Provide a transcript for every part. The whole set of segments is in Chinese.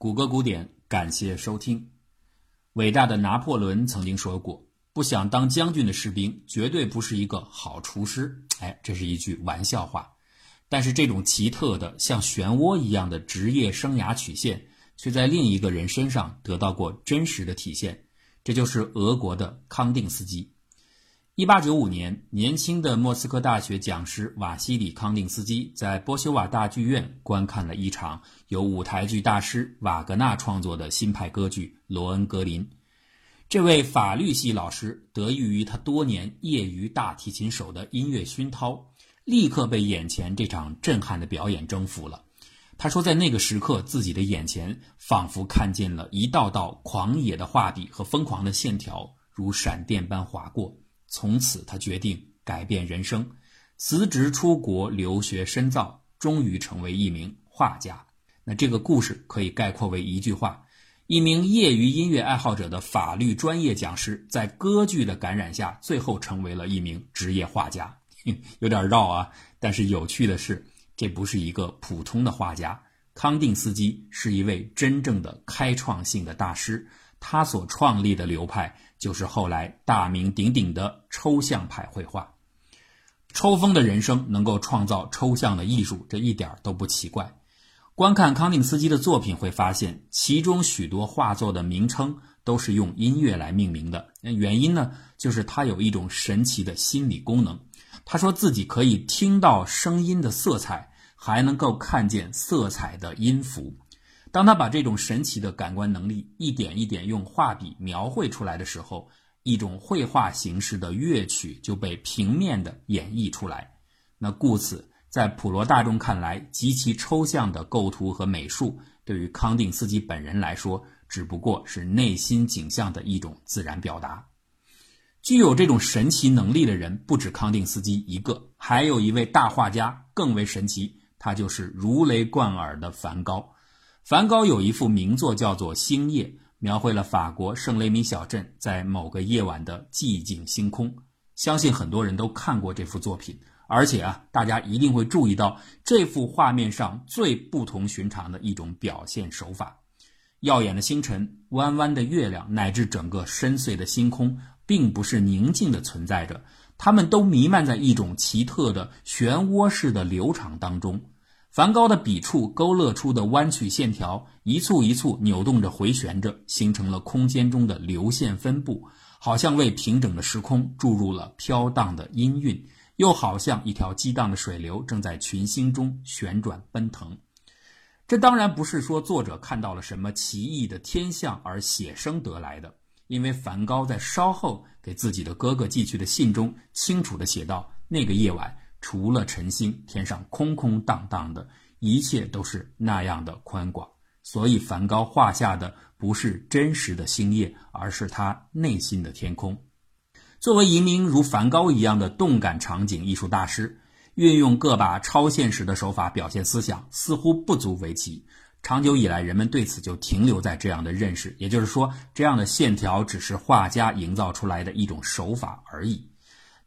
谷歌古典，感谢收听。伟大的拿破仑曾经说过：“不想当将军的士兵，绝对不是一个好厨师。”哎，这是一句玩笑话。但是这种奇特的像漩涡一样的职业生涯曲线，却在另一个人身上得到过真实的体现。这就是俄国的康定斯基。一八九五年，年轻的莫斯科大学讲师瓦西里康定斯基在波修瓦大剧院观看了一场由舞台剧大师瓦格纳创作的新派歌剧《罗恩格林》。这位法律系老师得益于他多年业余大提琴手的音乐熏陶，立刻被眼前这场震撼的表演征服了。他说，在那个时刻，自己的眼前仿佛看见了一道道狂野的画笔和疯狂的线条，如闪电般划过。从此，他决定改变人生，辞职出国留学深造，终于成为一名画家。那这个故事可以概括为一句话：一名业余音乐爱好者的法律专业讲师，在歌剧的感染下，最后成为了一名职业画家。有点绕啊，但是有趣的是，这不是一个普通的画家，康定斯基是一位真正的开创性的大师。他所创立的流派就是后来大名鼎鼎的抽象派绘画。抽风的人生能够创造抽象的艺术，这一点都不奇怪。观看康定斯基的作品会发现，其中许多画作的名称都是用音乐来命名的。那原因呢，就是他有一种神奇的心理功能。他说自己可以听到声音的色彩，还能够看见色彩的音符。当他把这种神奇的感官能力一点一点用画笔描绘出来的时候，一种绘画形式的乐曲就被平面的演绎出来。那故此，在普罗大众看来极其抽象的构图和美术，对于康定斯基本人来说，只不过是内心景象的一种自然表达。具有这种神奇能力的人不止康定斯基一个，还有一位大画家更为神奇，他就是如雷贯耳的梵高。梵高有一幅名作叫做《星夜》，描绘了法国圣雷米小镇在某个夜晚的寂静星空。相信很多人都看过这幅作品，而且啊，大家一定会注意到这幅画面上最不同寻常的一种表现手法：耀眼的星辰、弯弯的月亮，乃至整个深邃的星空，并不是宁静的存在着，它们都弥漫在一种奇特的漩涡式的流场当中。梵高的笔触勾勒出的弯曲线条，一簇一簇扭动着、回旋着，形成了空间中的流线分布，好像为平整的时空注入了飘荡的音韵，又好像一条激荡的水流正在群星中旋转奔腾。这当然不是说作者看到了什么奇异的天象而写生得来的，因为梵高在稍后给自己的哥哥寄去的信中清楚地写道：那个夜晚。除了晨星，天上空空荡荡的，一切都是那样的宽广。所以，梵高画下的不是真实的星夜，而是他内心的天空。作为一名如梵高一样的动感场景艺术大师，运用个把超现实的手法表现思想，似乎不足为奇。长久以来，人们对此就停留在这样的认识，也就是说，这样的线条只是画家营造出来的一种手法而已。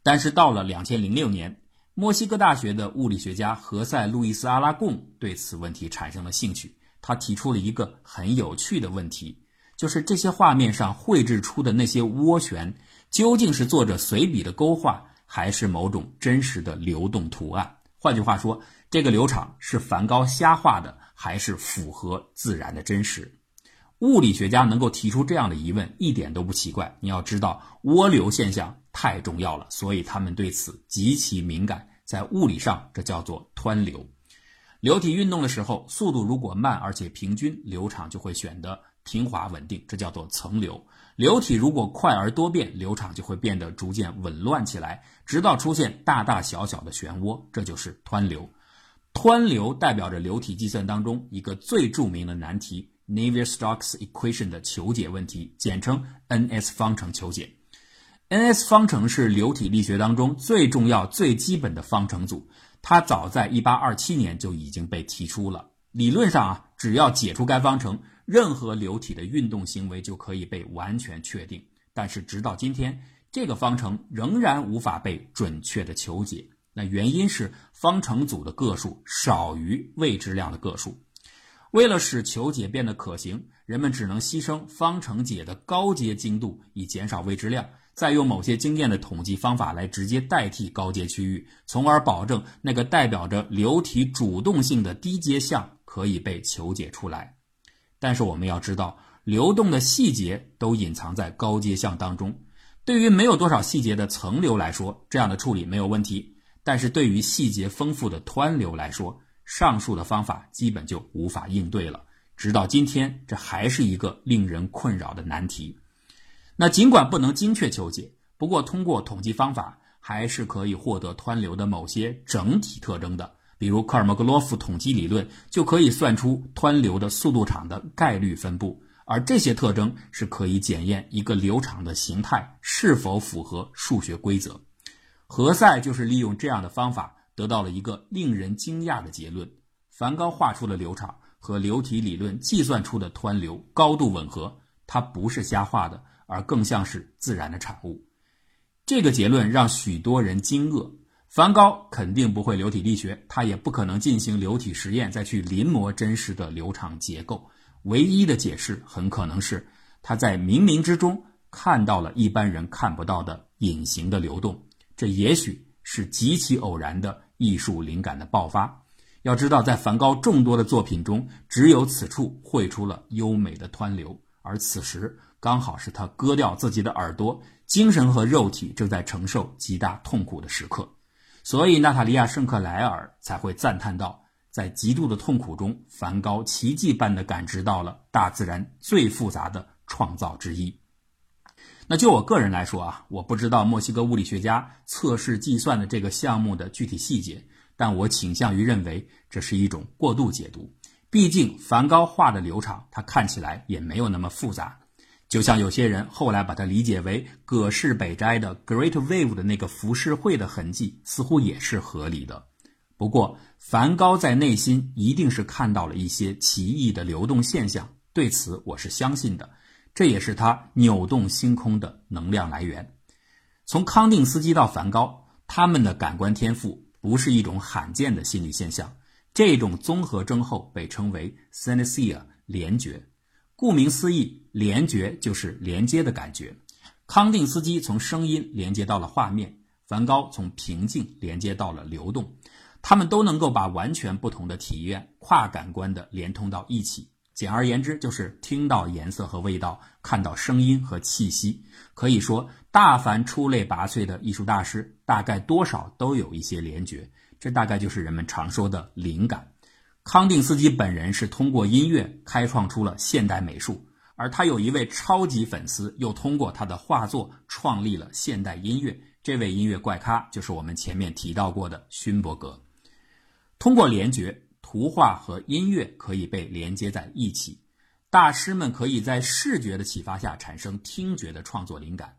但是，到了两千零六年。墨西哥大学的物理学家何塞·路易斯·阿拉贡对此问题产生了兴趣。他提出了一个很有趣的问题，就是这些画面上绘制出的那些涡旋，究竟是作者随笔的勾画，还是某种真实的流动图案？换句话说，这个流场是梵高瞎画的，还是符合自然的真实？物理学家能够提出这样的疑问，一点都不奇怪。你要知道，涡流现象。太重要了，所以他们对此极其敏感。在物理上，这叫做湍流。流体运动的时候，速度如果慢而且平均，流场就会显得平滑稳定，这叫做层流。流体如果快而多变，流场就会变得逐渐紊乱起来，直到出现大大小小的漩涡，这就是湍流。湍流代表着流体计算当中一个最著名的难题 ——Navier-Stokes equation 的求解问题，简称 NS 方程求解。N-S 方程是流体力学当中最重要、最基本的方程组，它早在1827年就已经被提出了。理论上啊，只要解出该方程，任何流体的运动行为就可以被完全确定。但是直到今天，这个方程仍然无法被准确的求解。那原因是方程组的个数少于未知量的个数。为了使求解变得可行，人们只能牺牲方程解的高阶精度，以减少未知量，再用某些经验的统计方法来直接代替高阶区域，从而保证那个代表着流体主动性的低阶项可以被求解出来。但是我们要知道，流动的细节都隐藏在高阶项当中。对于没有多少细节的层流来说，这样的处理没有问题；但是对于细节丰富的湍流来说，上述的方法基本就无法应对了，直到今天，这还是一个令人困扰的难题。那尽管不能精确求解，不过通过统计方法，还是可以获得湍流的某些整体特征的。比如科尔莫格罗夫统计理论就可以算出湍流的速度场的概率分布，而这些特征是可以检验一个流场的形态是否符合数学规则。何塞就是利用这样的方法。得到了一个令人惊讶的结论：梵高画出的流场和流体理论计算出的湍流高度吻合，它不是瞎画的，而更像是自然的产物。这个结论让许多人惊愕。梵高肯定不会流体力学，他也不可能进行流体实验再去临摹真实的流场结构。唯一的解释很可能是他在冥冥之中看到了一般人看不到的隐形的流动。这也许。是极其偶然的艺术灵感的爆发。要知道，在梵高众多的作品中，只有此处绘出了优美的湍流，而此时刚好是他割掉自己的耳朵，精神和肉体正在承受极大痛苦的时刻。所以，娜塔莉亚·圣克莱尔才会赞叹道：“在极度的痛苦中，梵高奇迹般地感知到了大自然最复杂的创造之一。”那就我个人来说啊，我不知道墨西哥物理学家测试计算的这个项目的具体细节，但我倾向于认为这是一种过度解读。毕竟梵高画的流场，它看起来也没有那么复杂。就像有些人后来把它理解为葛饰北斋的 Great Wave 的那个浮世绘的痕迹，似乎也是合理的。不过，梵高在内心一定是看到了一些奇异的流动现象，对此我是相信的。这也是他扭动星空的能量来源。从康定斯基到梵高，他们的感官天赋不是一种罕见的心理现象。这种综合征候被称为 synesthesia 联觉。顾名思义，联觉就是连接的感觉。康定斯基从声音连接到了画面，梵高从平静连接到了流动。他们都能够把完全不同的体验跨感官的连通到一起。简而言之，就是听到颜色和味道，看到声音和气息。可以说，大凡出类拔萃的艺术大师，大概多少都有一些联觉。这大概就是人们常说的灵感。康定斯基本人是通过音乐开创出了现代美术，而他有一位超级粉丝，又通过他的画作创立了现代音乐。这位音乐怪咖就是我们前面提到过的勋伯格。通过联觉。图画和音乐可以被连接在一起，大师们可以在视觉的启发下产生听觉的创作灵感。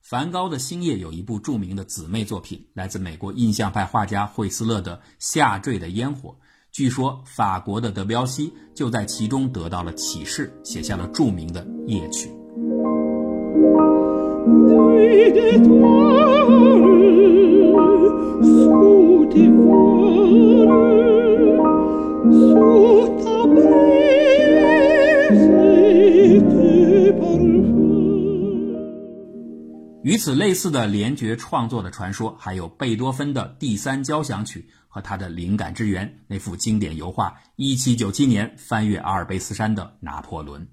梵高的星夜有一部著名的姊妹作品，来自美国印象派画家惠斯勒的《下坠的烟火》。据说法国的德彪西就在其中得到了启示，写下了著名的夜曲。与此类似的联觉创作的传说还有贝多芬的第三交响曲和他的灵感之源那幅经典油画一七九七年翻越阿尔卑斯山的拿破仑。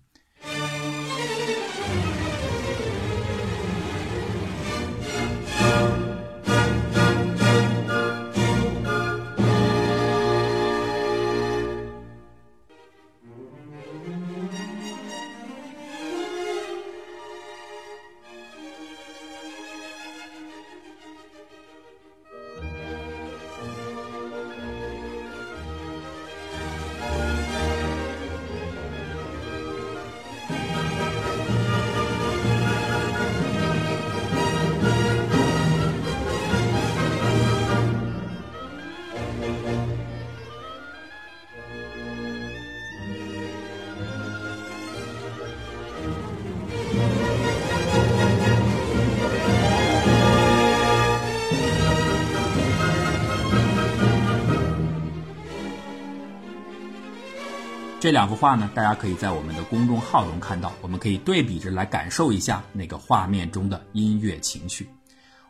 这两幅画呢，大家可以在我们的公众号中看到，我们可以对比着来感受一下那个画面中的音乐情绪。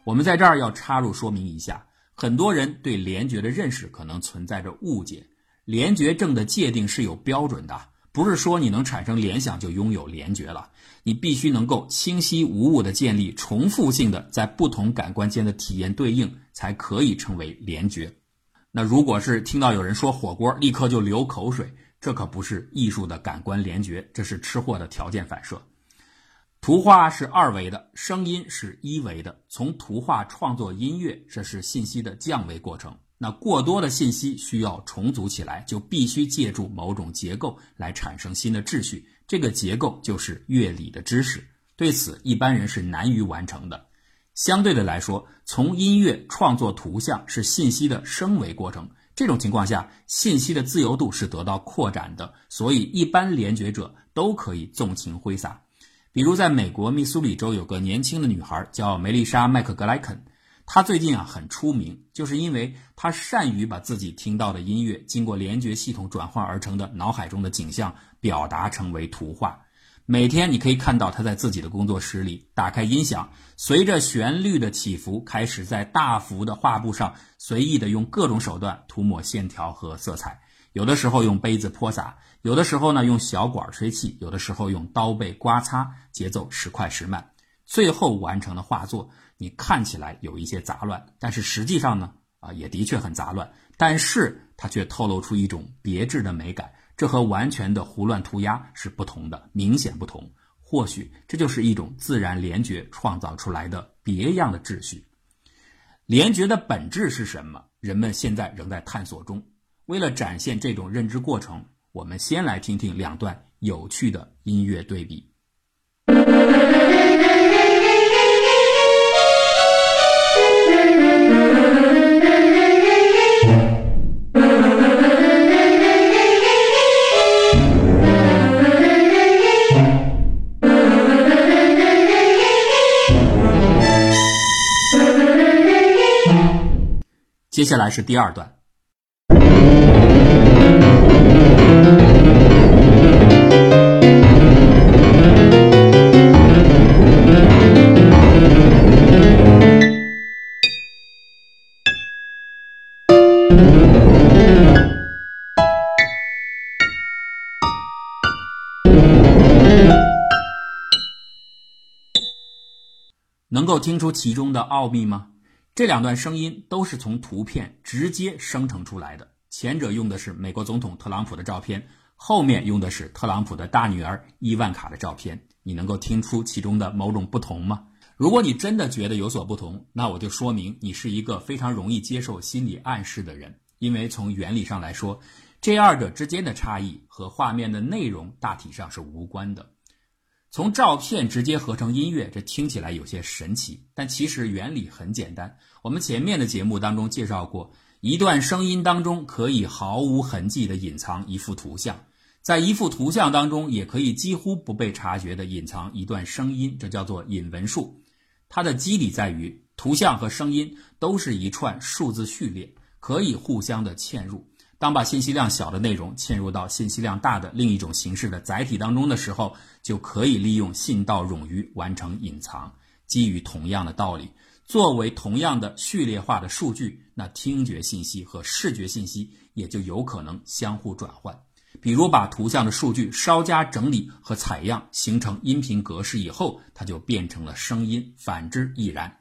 我们在这儿要插入说明一下，很多人对联觉的认识可能存在着误解。联觉症的界定是有标准的，不是说你能产生联想就拥有联觉了，你必须能够清晰无误的建立重复性的在不同感官间的体验对应，才可以称为联觉。那如果是听到有人说火锅，立刻就流口水。这可不是艺术的感官联觉，这是吃货的条件反射。图画是二维的，声音是一维的。从图画创作音乐，这是信息的降维过程。那过多的信息需要重组起来，就必须借助某种结构来产生新的秩序。这个结构就是乐理的知识。对此，一般人是难于完成的。相对的来说，从音乐创作图像是信息的升维过程。这种情况下，信息的自由度是得到扩展的，所以一般联觉者都可以纵情挥洒。比如，在美国密苏里州有个年轻的女孩叫梅丽莎·麦克格莱肯，她最近啊很出名，就是因为她善于把自己听到的音乐经过联觉系统转换而成的脑海中的景象表达成为图画。每天你可以看到他在自己的工作室里打开音响，随着旋律的起伏，开始在大幅的画布上随意的用各种手段涂抹线条和色彩。有的时候用杯子泼洒，有的时候呢用小管吹气，有的时候用刀背刮擦，节奏时快时慢。最后完成的画作，你看起来有一些杂乱，但是实际上呢，啊也的确很杂乱，但是它却透露出一种别致的美感。这和完全的胡乱涂鸦是不同的，明显不同。或许这就是一种自然联觉创造出来的别样的秩序。联觉的本质是什么？人们现在仍在探索中。为了展现这种认知过程，我们先来听听两段有趣的音乐对比。接下来是第二段。能够听出其中的奥秘吗？这两段声音都是从图片直接生成出来的，前者用的是美国总统特朗普的照片，后面用的是特朗普的大女儿伊万卡的照片。你能够听出其中的某种不同吗？如果你真的觉得有所不同，那我就说明你是一个非常容易接受心理暗示的人，因为从原理上来说，这二者之间的差异和画面的内容大体上是无关的。从照片直接合成音乐，这听起来有些神奇，但其实原理很简单。我们前面的节目当中介绍过，一段声音当中可以毫无痕迹地隐藏一幅图像，在一幅图像当中也可以几乎不被察觉地隐藏一段声音，这叫做隐文术。它的机理在于，图像和声音都是一串数字序列，可以互相的嵌入。当把信息量小的内容嵌入到信息量大的另一种形式的载体当中的时候，就可以利用信道冗余完成隐藏。基于同样的道理，作为同样的序列化的数据，那听觉信息和视觉信息也就有可能相互转换。比如把图像的数据稍加整理和采样，形成音频格式以后，它就变成了声音；反之亦然。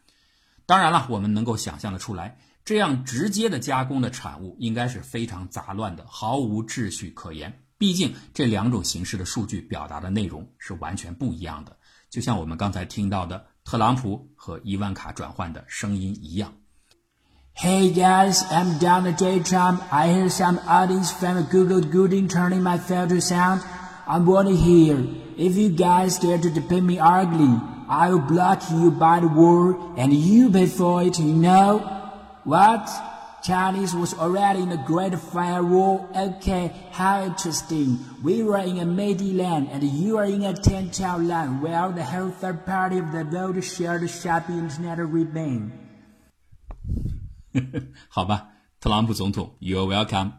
当然了，我们能够想象的出来。这样直接的加工的产物应该是非常杂乱的，毫无秩序可言。毕竟这两种形式的数据表达的内容是完全不一样的，就像我们刚才听到的特朗普和伊万卡转换的声音一样。Hey guys, I'm Donald J. Trump. I hear some audience from Google Gooding turning my filter sound. I want to hear. If you guys dare to depict me ugly, I will block you by the word and you pay for it, you know? What? Chinese was already in the Great Firewall? Okay, how interesting. We were in a Meiji land and you are in a Tianqiao land where the whole third party of the world shared the shopping internet remain. 好吧，特朗普总统，You're welcome。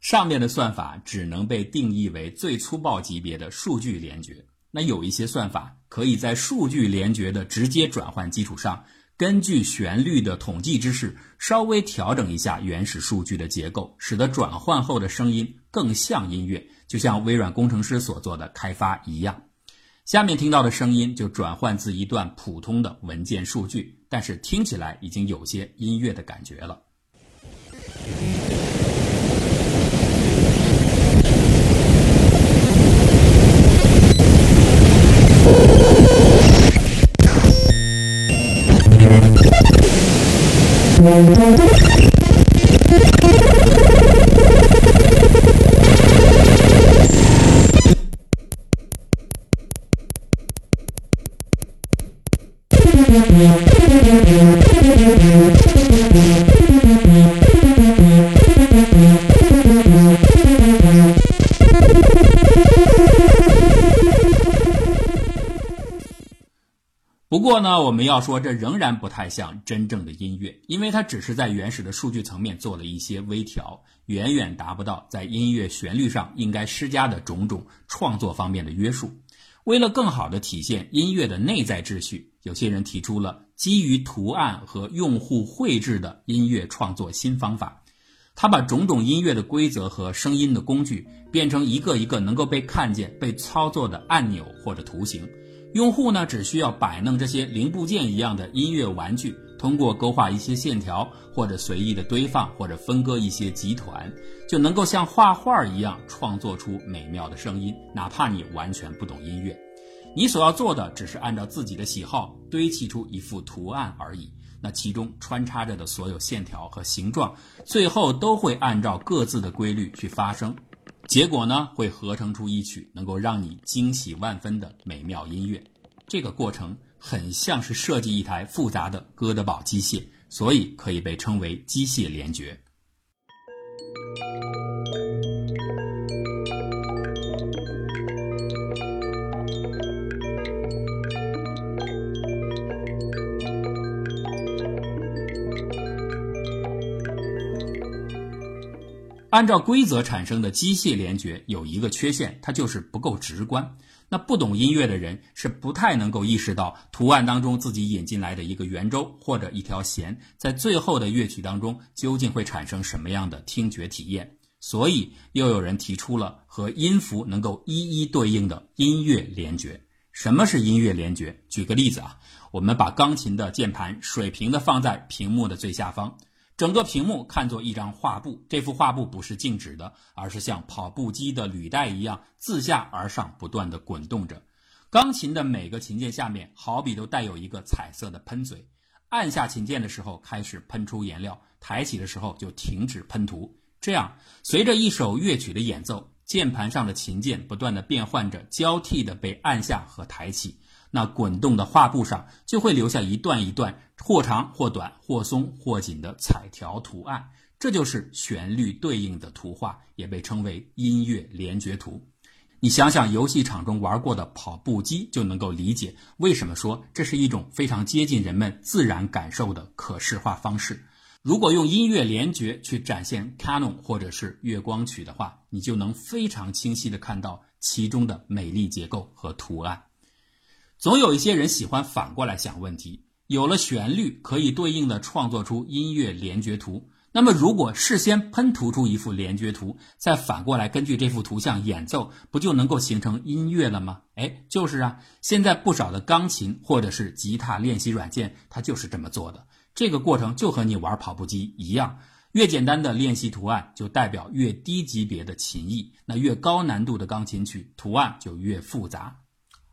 上面的算法只能被定义为最粗暴级别的数据联觉。那有一些算法可以在数据联觉的直接转换基础上， 根据旋律的统计知识，稍微调整一下原始数据的结构，使得转换后的声音更像音乐，就像微软工程师所做的开发一样。下面听到的声音就转换自一段普通的文件数据，但是听起来已经有些音乐的感觉了。不过呢，我们要说，这仍然不太像真正的音乐，因为它只是在原始的数据层面做了一些微调，远远达不到在音乐旋律上应该施加的种种创作方面的约束。为了更好地体现音乐的内在秩序，有些人提出了基于图案和用户绘制的音乐创作新方法。他把种种音乐的规则和声音的工具变成一个一个能够被看见、被操作的按钮或者图形。用户呢，只需要摆弄这些零部件一样的音乐玩具，通过勾画一些线条，或者随意的堆放，或者分割一些集团，就能够像画画一样创作出美妙的声音。哪怕你完全不懂音乐，你所要做的只是按照自己的喜好堆砌出一幅图案而已。那其中穿插着的所有线条和形状，最后都会按照各自的规律去发生。结果呢，会合成出一曲能够让你惊喜万分的美妙音乐。这个过程很像是设计一台复杂的哥德堡机械，所以可以被称为机械联觉。按照规则产生的机械联觉有一个缺陷，它就是不够直观。那不懂音乐的人是不太能够意识到图案当中自己引进来的一个圆周或者一条弦，在最后的乐曲当中究竟会产生什么样的听觉体验。所以又有人提出了和音符能够一一对应的音乐联觉。什么是音乐联觉？举个例子啊，我们把钢琴的键盘水平的放在屏幕的最下方。整个屏幕看作一张画布，这幅画布不是静止的，而是像跑步机的履带一样自下而上不断的滚动着。钢琴的每个琴键下面好比都带有一个彩色的喷嘴，按下琴键的时候开始喷出颜料，抬起的时候就停止喷涂。这样，随着一首乐曲的演奏，键盘上的琴键不断的变换着，交替的被按下和抬起。那滚动的画布上就会留下一段一段或长或短、或松或紧的彩条图案，这就是旋律对应的图画，也被称为音乐联觉图。你想想，游戏场中玩过的跑步机，就能够理解为什么说这是一种非常接近人们自然感受的可视化方式。如果用音乐联觉去展现《Canon》或者是《月光曲》的话，你就能非常清晰地看到其中的美丽结构和图案。总有一些人喜欢反过来想问题：有了旋律，可以对应的创作出音乐联觉图。那么，如果事先喷涂出一幅联觉图，再反过来根据这幅图像演奏，不就能够形成音乐了吗？哎，就是啊。现在不少的钢琴或者是吉他练习软件，它就是这么做的。这个过程就和你玩跑步机一样，越简单的练习图案，就代表越低级别的琴艺；那越高难度的钢琴曲，图案就越复杂。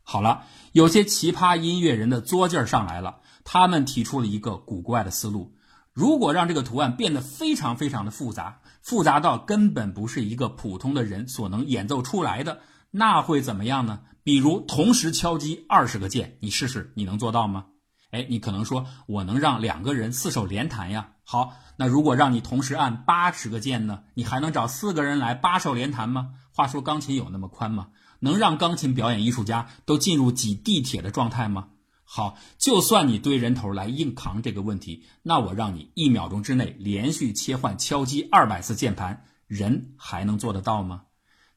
好了，有些奇葩音乐人的作劲儿上来了。他们提出了一个古怪的思路：如果让这个图案变得非常非常的复杂，复杂到根本不是一个普通的人所能演奏出来的，那会怎么样呢？比如同时敲击二十个键，你试试，你能做到吗？哎，你可能说，我能让两个人四手连弹呀。好，那如果让你同时按八十个键呢？你还能找四个人来八手连弹吗？话说，钢琴有那么宽吗？能让钢琴表演艺术家都进入挤地铁的状态吗？好，就算你堆人头来硬扛这个问题，那我让你一秒钟之内连续切换敲击二百次键盘，人还能做得到吗？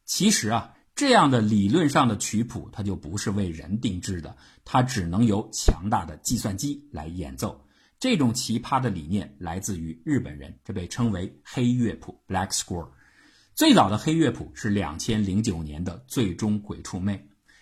其实啊，这样的理论上的曲谱，它就不是为人定制的，它只能由强大的计算机来演奏。这种奇葩的理念来自于日本人，这被称为黑乐谱 （Black Score）。最早的黑乐谱是两千零九年的《最终鬼畜魅》。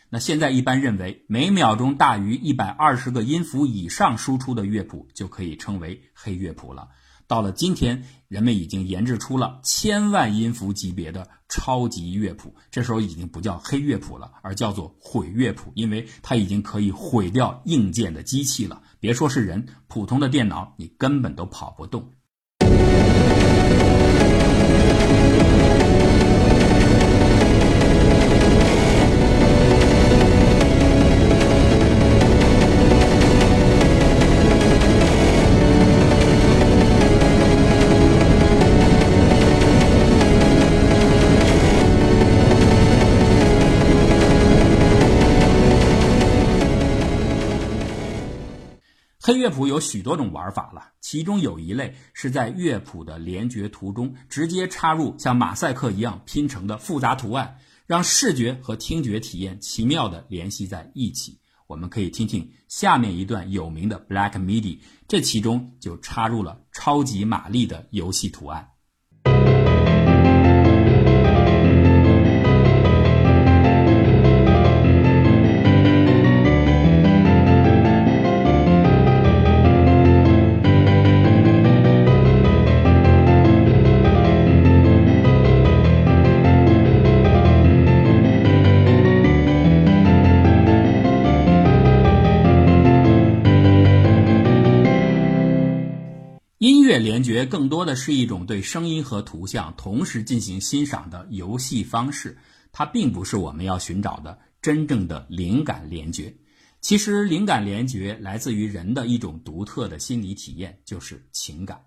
那现在一般认为，每秒钟大于一百二十个音符以上输出的乐谱就可以称为黑乐谱了。到了今天，人们已经研制出了千万音符级别的超级乐谱，这时候已经不叫黑乐谱了，而叫做毁乐谱，因为它已经可以毁掉硬件的机器了。别说是人，普通的电脑你根本都跑不动。黑乐谱有许多种玩法了，其中有一类是在乐谱的连觉图中直接插入像马赛克一样拼成的复杂图案，让视觉和听觉体验奇妙地联系在一起。我们可以听听下面一段有名的 Black MIDI，这其中就插入了超级玛丽的游戏图案。联觉更多的是一种对声音和图像同时进行欣赏的游戏方式，它并不是我们要寻找的真正的灵感联觉。其实，灵感联觉来自于人的一种独特的心理体验，就是情感。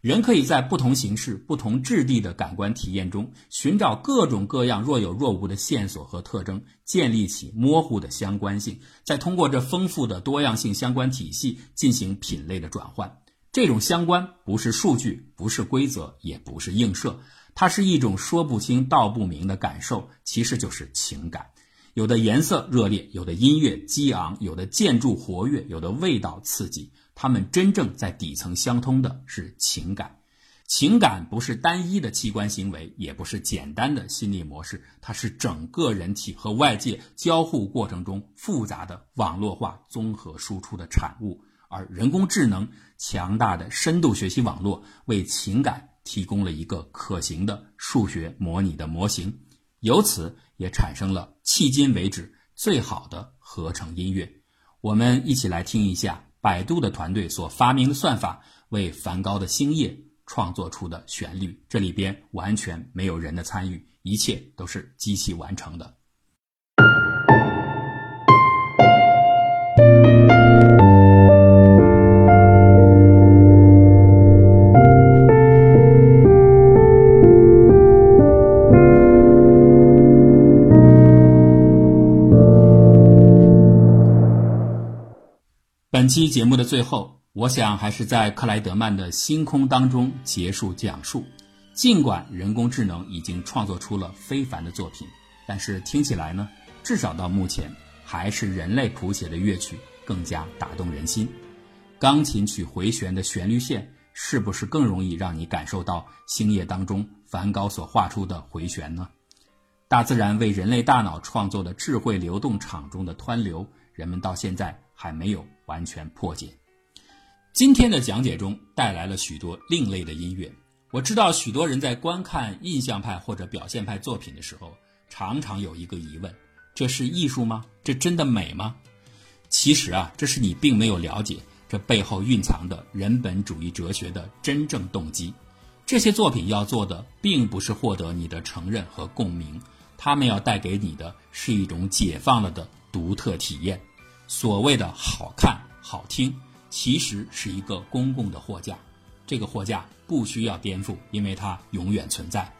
人可以在不同形式、不同质地的感官体验中，寻找各种各样若有若无的线索和特征，建立起模糊的相关性，再通过这丰富的多样性相关体系进行品类的转换。这种相关不是数据，不是规则，也不是映射，它是一种说不清道不明的感受，其实就是情感。有的颜色热烈，有的音乐激昂，有的建筑活跃，有的味道刺激。它们真正在底层相通的是情感。情感不是单一的器官行为，也不是简单的心理模式，它是整个人体和外界交互过程中复杂的网络化综合输出的产物。而人工智能强大的深度学习网络为情感提供了一个可行的数学模拟的模型，由此也产生了迄今为止最好的合成音乐。我们一起来听一下百度的团队所发明的算法为梵高的星夜创作出的旋律，这里边完全没有人的参与，一切都是机器完成的。期节目的最后，我想还是在克莱德曼的星空当中结束讲述。尽管人工智能已经创作出了非凡的作品，但是听起来呢，至少到目前，还是人类谱写的乐曲更加打动人心。钢琴曲回旋的旋律线，是不是更容易让你感受到星夜当中梵高所画出的回旋呢？大自然为人类大脑创作的智慧流动场中的湍流，人们到现在还没有。完全破解。今天的讲解中带来了许多另类的音乐。我知道许多人在观看印象派或者表现派作品的时候，常常有一个疑问：这是艺术吗？这真的美吗？其实啊，这是你并没有了解这背后蕴藏的人本主义哲学的真正动机。这些作品要做的，并不是获得你的承认和共鸣，他们要带给你的是一种解放了的独特体验。所谓的好看、好听，其实是一个公共的货架。这个货架不需要颠覆，因为它永远存在。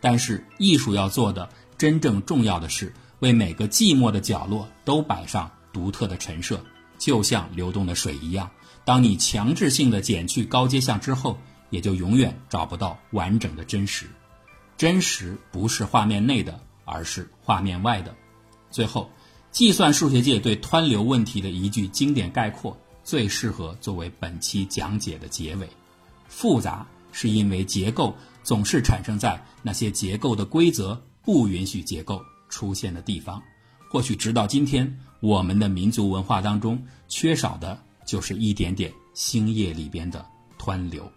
但是艺术要做的，真正重要的是为每个寂寞的角落都摆上独特的陈设，就像流动的水一样。当你强制性的减去高阶项之后，也就永远找不到完整的真实。真实不是画面内的，而是画面外的。最后，计算数学界对湍流问题的一句经典概括，最适合作为本期讲解的结尾：复杂是因为结构总是产生在那些结构的规则不允许结构出现的地方。或许直到今天，我们的民族文化当中缺少的就是一点点星夜里边的湍流。